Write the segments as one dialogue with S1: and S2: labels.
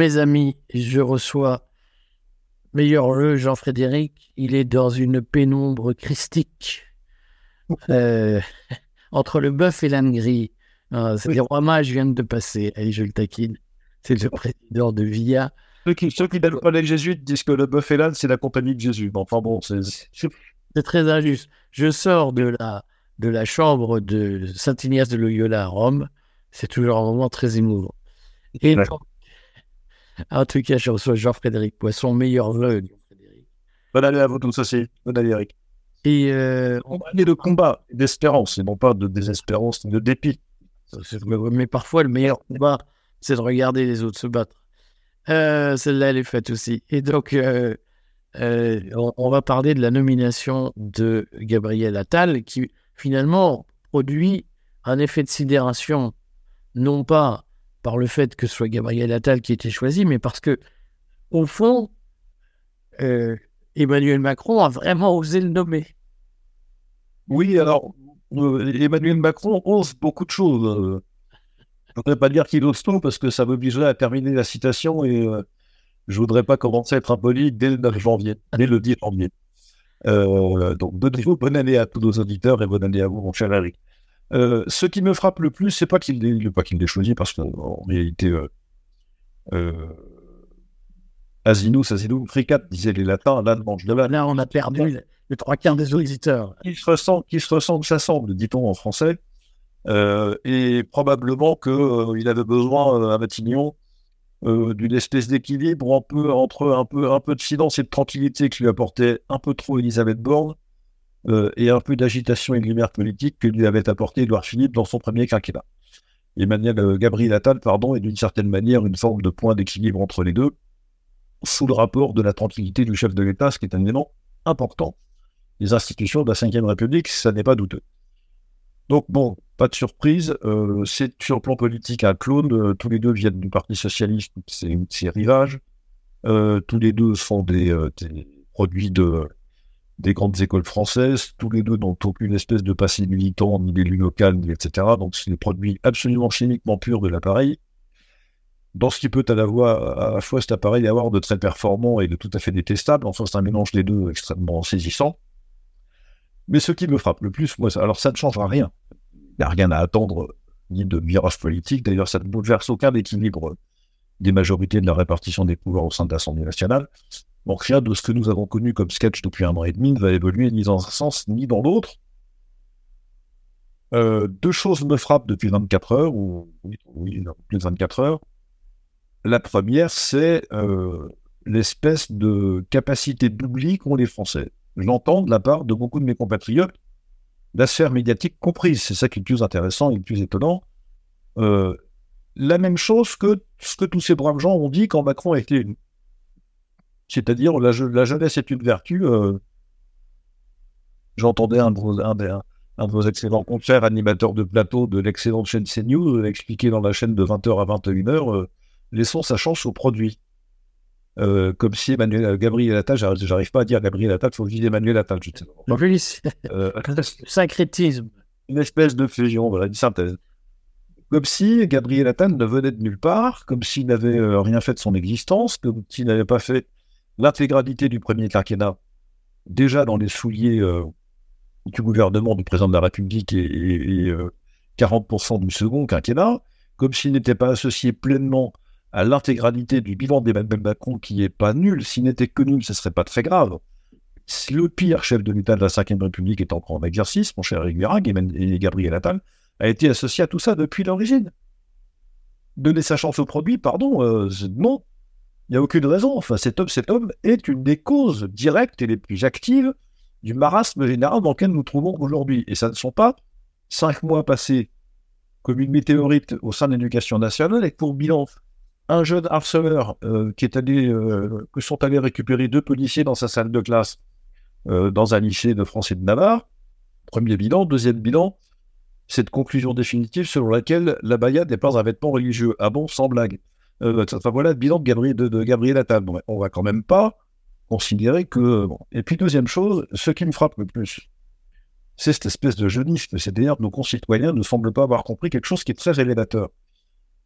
S1: mes amis, je reçois meilleur le Jean-Frédéric. Il est dans une pénombre christique euh, entre le bœuf et l'âne gris. Ah, c'est les rois mages viennent de passer. Allez, je le taquine. C'est le président de VIA.
S2: Ceux qui, ceux qui pas les jésuites disent que le bœuf et l'âne, c'est la compagnie de Jésus. enfin bon, c'est.
S1: C'est très injuste. Je sors de la, de la chambre de Saint-Ignace de Loyola à Rome. C'est toujours un moment très émouvant. Et en tout cas, je reçois Jean-Frédéric Poisson, meilleur vœu.
S2: Bonne année à vous tous aussi. Bonne année, Eric.
S1: Et euh,
S2: on année de combat, d'espérance, et non pas de désespérance, de dépit.
S1: Mais parfois, le meilleur combat, c'est de regarder les autres se battre. Euh, celle-là, elle est faite aussi. Et donc, euh, on, va parler de la nomination de Gabriel Attal, qui finalement produit un effet de sidération, non pas par le fait que ce soit Gabriel Attal qui ait été choisi, mais parce que, au fond, euh, Emmanuel Macron a vraiment osé le nommer.
S2: Oui, alors, euh, Emmanuel Macron ose beaucoup de choses. Euh. je ne voudrais pas dire qu'il ose tout, parce que ça m'obligerait à terminer la citation et je ne voudrais pas commencer à être impoli dès le 9 janvier, dès le 10 janvier. donc, de nouveau, bonne année à tous nos auditeurs et bonne année à vous, mon cher Eric. Euh, ce qui me frappe le plus, c'est pas qu'il l'ait pas qu'il l'ait choisi, parce qu'en réalité, euh, euh, Asinus, Asinus, Fricat disait les latins, là, mange de
S1: Là, on a perdu les trois quarts des auditeurs.
S2: Qui se ressent, qui se ressent, s'assemble, dit-on en français, euh, et probablement qu'il euh, avait besoin à Matignon d'une espèce d'équilibre un peu, entre un peu, un peu de silence et de tranquillité que lui apportait un peu trop Elisabeth Borne euh, et un peu d'agitation et de lumière politique que lui avait apporté Édouard Philippe dans son premier quinquennat. Emmanuel euh, Gabriel Attal, pardon, est d'une certaine manière une forme de point d'équilibre entre les deux, sous le rapport de la tranquillité du chef de l'État, ce qui est un élément important. Les institutions de la Ve République, ça n'est pas douteux. Donc bon, pas de surprise, euh, c'est sur le plan politique un clone, tous les deux viennent du Parti Socialiste, c'est ses rivages, tous les deux sont des produits de, des grandes écoles françaises. Tous les deux n'ont aucune espèce de passé militant, ni d'élu local, ni etc. Donc, c'est des produits absolument chimiquement purs de l'appareil. Dans ce qui peut à la, à la fois cet appareil avoir de très performant et de tout à fait détestable, enfin, c'est un mélange des deux extrêmement saisissant. Mais ce qui me frappe le plus, moi, alors ça ne changera rien. Il n'y a rien à attendre, ni de virage politique. D'ailleurs, ça ne bouleverse aucun équilibre des majorités de la répartition des pouvoirs au sein de l'Assemblée nationale. Donc rien de ce que nous avons connu comme sketch depuis un an et demi ne va évoluer ni dans un sens ni dans l'autre. Euh, deux choses me frappent depuis 24 heures, ou oui, plus de 24 heures. La première, c'est euh, l'espèce de capacité d'oubli qu'ont les Français. Je l'entends de la part de beaucoup de mes compatriotes, la sphère médiatique comprise. C'est ça qui est le plus intéressant et le plus étonnant. Euh, la même chose que ce que tous ces braves gens ont dit quand Macron a été. C'est-à-dire, la, la, jeunesse est une vertu. Euh, j'entendais un, un, un, de vos excellents confrères, animateurs de plateau de l'excellente chaîne CNews, euh, expliquer dans la chaîne de 20h à 21h, euh, laissons sa chance au produit. comme si Emmanuel, Gabriel Attal, j'arrive pas à dire Gabriel Attal, il faut dire Emmanuel Attal. Je
S1: sais Syncrétisme.
S2: Une espèce de fusion, voilà, une synthèse. Comme si Gabriel Attal ne venait de nulle part, comme s'il n'avait rien fait de son existence, comme s'il n'avait pas fait l'intégralité du premier quinquennat, déjà dans les souliers euh, du gouvernement du président de la République et, 40% euh, du second quinquennat, comme s'il n'était pas associé pleinement à l'intégralité du bilan d'Emmanuel Macron, qui n'est pas nul. S'il n'était que nul, ce ne serait pas très grave. Si le pire chef de l'État de la Ve République est encore en exercice, mon cher Eric et Gabriel Attal, a été associé à tout ça depuis l'origine. Donner sa chance au produit, pardon, euh, non, il n'y a aucune raison. Enfin, cet homme, cet homme est une des causes directes et les plus actives du marasme général dans lequel nous trouvons aujourd'hui. Et ça ne sont pas cinq mois passés comme une météorite au sein de l'éducation nationale et pour bilan un jeune harceleur euh, qui est allé, euh, que sont allés récupérer deux policiers dans sa salle de classe euh, dans un lycée de France et de Navarre. Premier bilan. Deuxième bilan, cette conclusion définitive selon laquelle la baya n'est pas un vêtement religieux. Ah bon, sans blague. Euh, enfin voilà le bilan de Gabriel, de, Gabriel Attal. Bon, on va quand même pas considérer que. Et puis deuxième chose, ce qui me frappe le plus, c'est cette espèce de jeunisme, c'est-à-dire que nos concitoyens ne semblent pas avoir compris quelque chose qui est très révélateur.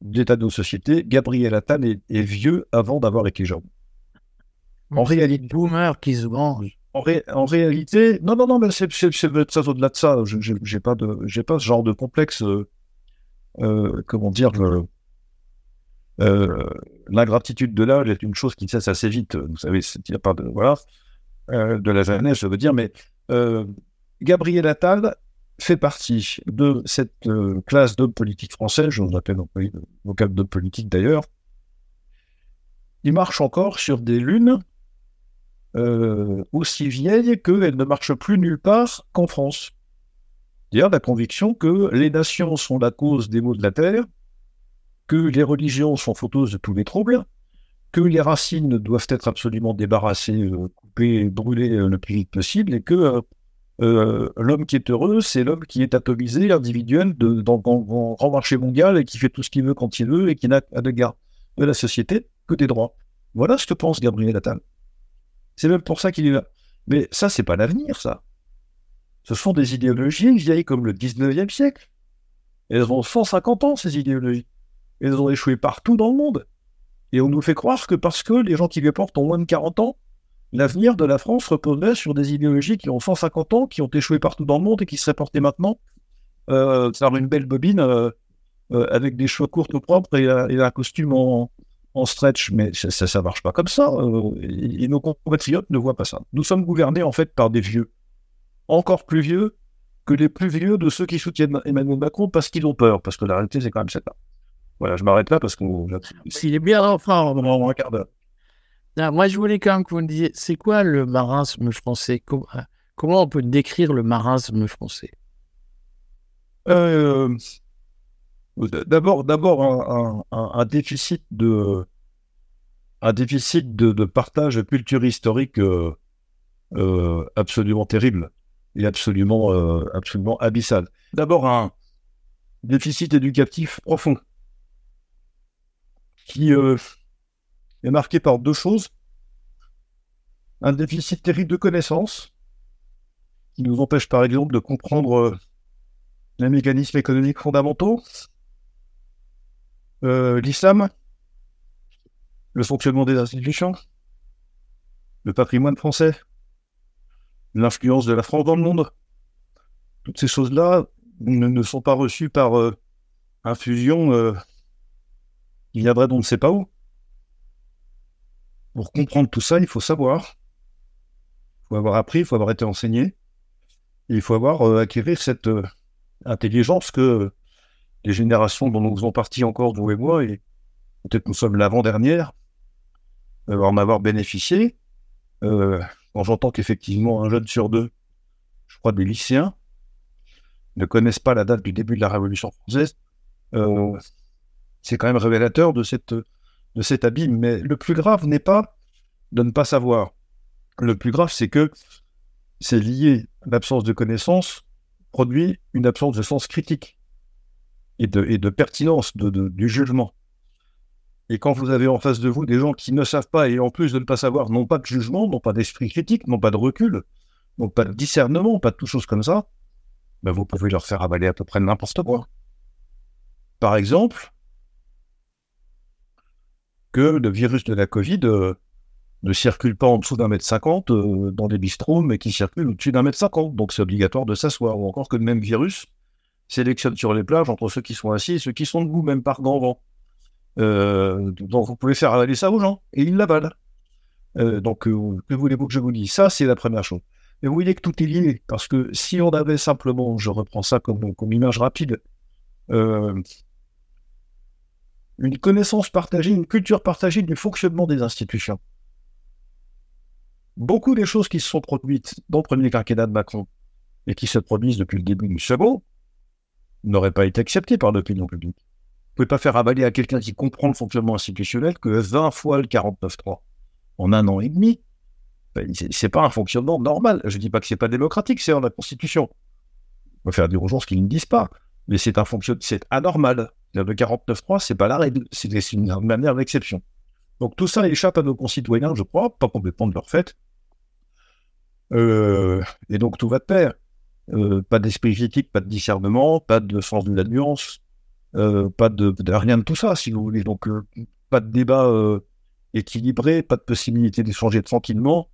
S2: d'état de nos sociétés, Gabriel Attal est, vieux avant d'avoir été jeune.
S1: En réalité, boomer qui se mange.
S2: En, en, réalité, non, non, non, mais c'est ça au-delà de ça. Je n'ai pas de, j'ai pas ce genre de complexe. Euh, euh, comment dire euh, L'ingratitude de l'âge est une chose qui cesse assez vite. Vous savez, il n'y a pas de voilà de la jeunesse, je veux dire, mais Gabriel Attal fait partie de cette classe d'hommes politiques français, je vous appelle vocal d'hommes politiques d'ailleurs. Il marche encore sur des lunes euh, aussi vieille qu'elle ne marche plus nulle part qu'en France. C'est-à-dire la conviction que les nations sont la cause des maux de la terre, que les religions sont fauteuses de tous les troubles, que les racines doivent être absolument débarrassées, euh, coupées, brûlées euh, le plus vite possible, et que l'homme qui est heureux, c'est l'homme qui est atomisé, individuel, dans, le grand marché mondial, et qui fait tout ce qu'il veut quand il veut, et qui n'a à l'égard de la société que des droits. Voilà ce que pense Gabriel Attal. C'est même pour ça qu'il est là. Mais ça, c'est pas l'avenir, ça. Ce sont des idéologies vieilles comme le 19e siècle. Elles ont 150 ans, ces idéologies. Elles ont échoué partout dans le monde. Et on nous fait croire que parce que les gens qui les portent ont moins de 40 ans, l'avenir de la France reposerait sur des idéologies qui ont 150 ans, qui ont échoué partout dans le monde et qui seraient portées maintenant euh, par une belle bobine euh, euh, avec des cheveux courts propres et, un costume en, stretch, mais ça ne marche pas comme ça. Euh, et, nos compatriotes ne voient pas ça. Nous sommes gouvernés en fait par des vieux, encore plus vieux que les plus vieux de ceux qui soutiennent Emmanuel Macron parce qu'ils ont peur, parce que la réalité c'est quand même ça. Voilà, je m'arrête là parce qu'on.
S1: S'il est bien enfin, on un quart d'heure. moi, je voulais quand même que vous me disiez, c'est quoi le marasme français? Comment on peut décrire le marasme français?
S2: Euh, D'abord, d'abord un, déficit de un déficit de, partage de culture historique euh, euh, absolument terrible et absolument euh, absolument abyssal. D'abord un déficit éducatif profond qui est marqué par deux choses un déficit terrible de connaissances qui nous empêche par exemple de comprendre les mécanismes économiques fondamentaux euh, l'islam, le fonctionnement des institutions, le patrimoine français, l'influence de la France dans le monde. Toutes ces choses-là ne, sont pas reçues par euh, infusion euh, qui viendrait d'on ne sait pas où. Pour comprendre tout ça, il faut savoir. Il faut avoir appris, il faut avoir été enseigné. il faut avoir acquérir cette intelligence que les générations dont nous faisons partie encore, vous et moi, et peut-être nous sommes l'avant-dernière, euh, en avoir bénéficié. Euh, quand j'entends qu'effectivement un jeune sur deux, je crois des lycéens, ne connaissent pas la date du début de la Révolution française, euh, c'est quand même révélateur de, cet abîme. Mais le plus grave n'est pas de ne pas savoir. Le plus grave, c'est que c'est lié, l'absence de connaissance produit une absence de sens critique et de, pertinence du jugement. Et quand vous avez en face de vous des gens qui ne savent pas, et en plus de ne pas savoir, n'ont pas de jugement, n'ont pas d'esprit critique, n'ont pas de recul, n'ont pas de discernement, pas de tout chose comme ça, ben vous pouvez leur faire avaler à peu près n'importe quoi. Par exemple, que le virus de la Covid euh, ne circule pas en dessous d'un mètre cinquante euh, dans des bistrots, mais qui circule au-dessus d'un mètre cinquante. Donc c'est obligatoire de s'asseoir. Ou encore que le même virus sélectionne sur les plages entre ceux qui sont assis et ceux qui sont debout, même par grand vent. Euh, donc vous pouvez faire avaler ça aux gens, et ils l'avalent. Donc que voulez-vous que je vous dise? Ça, c'est la première chose. Mais vous voyez que tout est lié, parce que si on avait simplement, je reprends ça comme image rapide, une connaissance partagée, une culture partagée du fonctionnement des institutions. Beaucoup des choses qui se sont produites dans le premier quinquennat de Macron et qui se produisent depuis le début du second n'aurait pas été accepté par l'opinion publique. Vous pouvez pas faire avaler à quelqu'un qui comprend le fonctionnement institutionnel que 20 fois le 49.3 en un an et demi. Ben, c'est pas un fonctionnement normal. Je dis pas que c'est pas démocratique, c'est dans la Constitution. On va faire dire aux gens ce qu'ils ne disent pas. Mais c'est un fonctionnement, c'est anormal. Le 49.3, c'est pas la règle, c'est une manière d'exception. Donc tout ça échappe à nos concitoyens, je crois, pas complètement de leur fait. Euh, et donc tout va de pair. Euh, pas d'esprit critique, pas de discernement, pas de sens de la nuance, pas de, rien de tout ça, si vous voulez. Donc, pas de débat équilibré, pas de possibilité d'échanger tranquillement,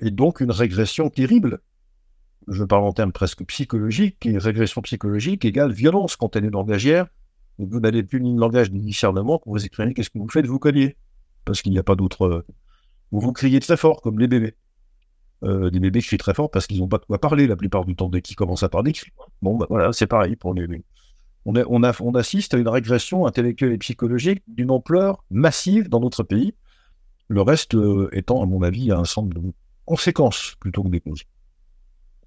S2: et donc une régression terrible. Je parle en termes presque psychologiques, et régression psychologique égale violence quand elle est langagière. Vous n'avez plus ni le langage ni le discernement pour vous exprimer qu'est-ce que vous faites, vous cognez. Parce qu'il n'y a pas d'autre. Vous vous criez très fort, comme les bébés. Euh, des bébés crient très fort parce qu'ils n'ont pas de quoi parler la plupart du temps dès qu'ils commencent à parler. Bon, bah, voilà, c'est pareil pour les bébés. On, assiste à une régression intellectuelle et psychologique d'une ampleur massive dans notre pays. Le reste euh, étant, à mon avis, un ensemble de conséquences plutôt que des causes.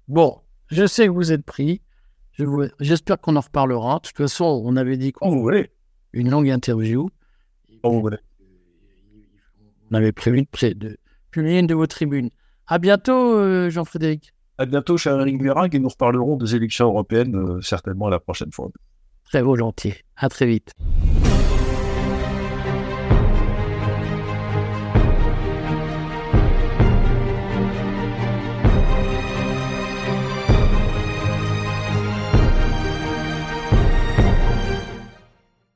S1: Bon, je sais que vous êtes pris. J'espère qu'on en reparlera. De toute façon, on avait dit qu'on
S2: voulait
S1: une longue interview.
S2: voulez.
S1: On avait prévu de publier une de vos tribunes. À bientôt, euh, Jean-Frédéric.
S2: À bientôt, cher Eric et nous reparlerons des élections européennes euh, certainement la prochaine fois.
S1: Très volontiers. À très vite.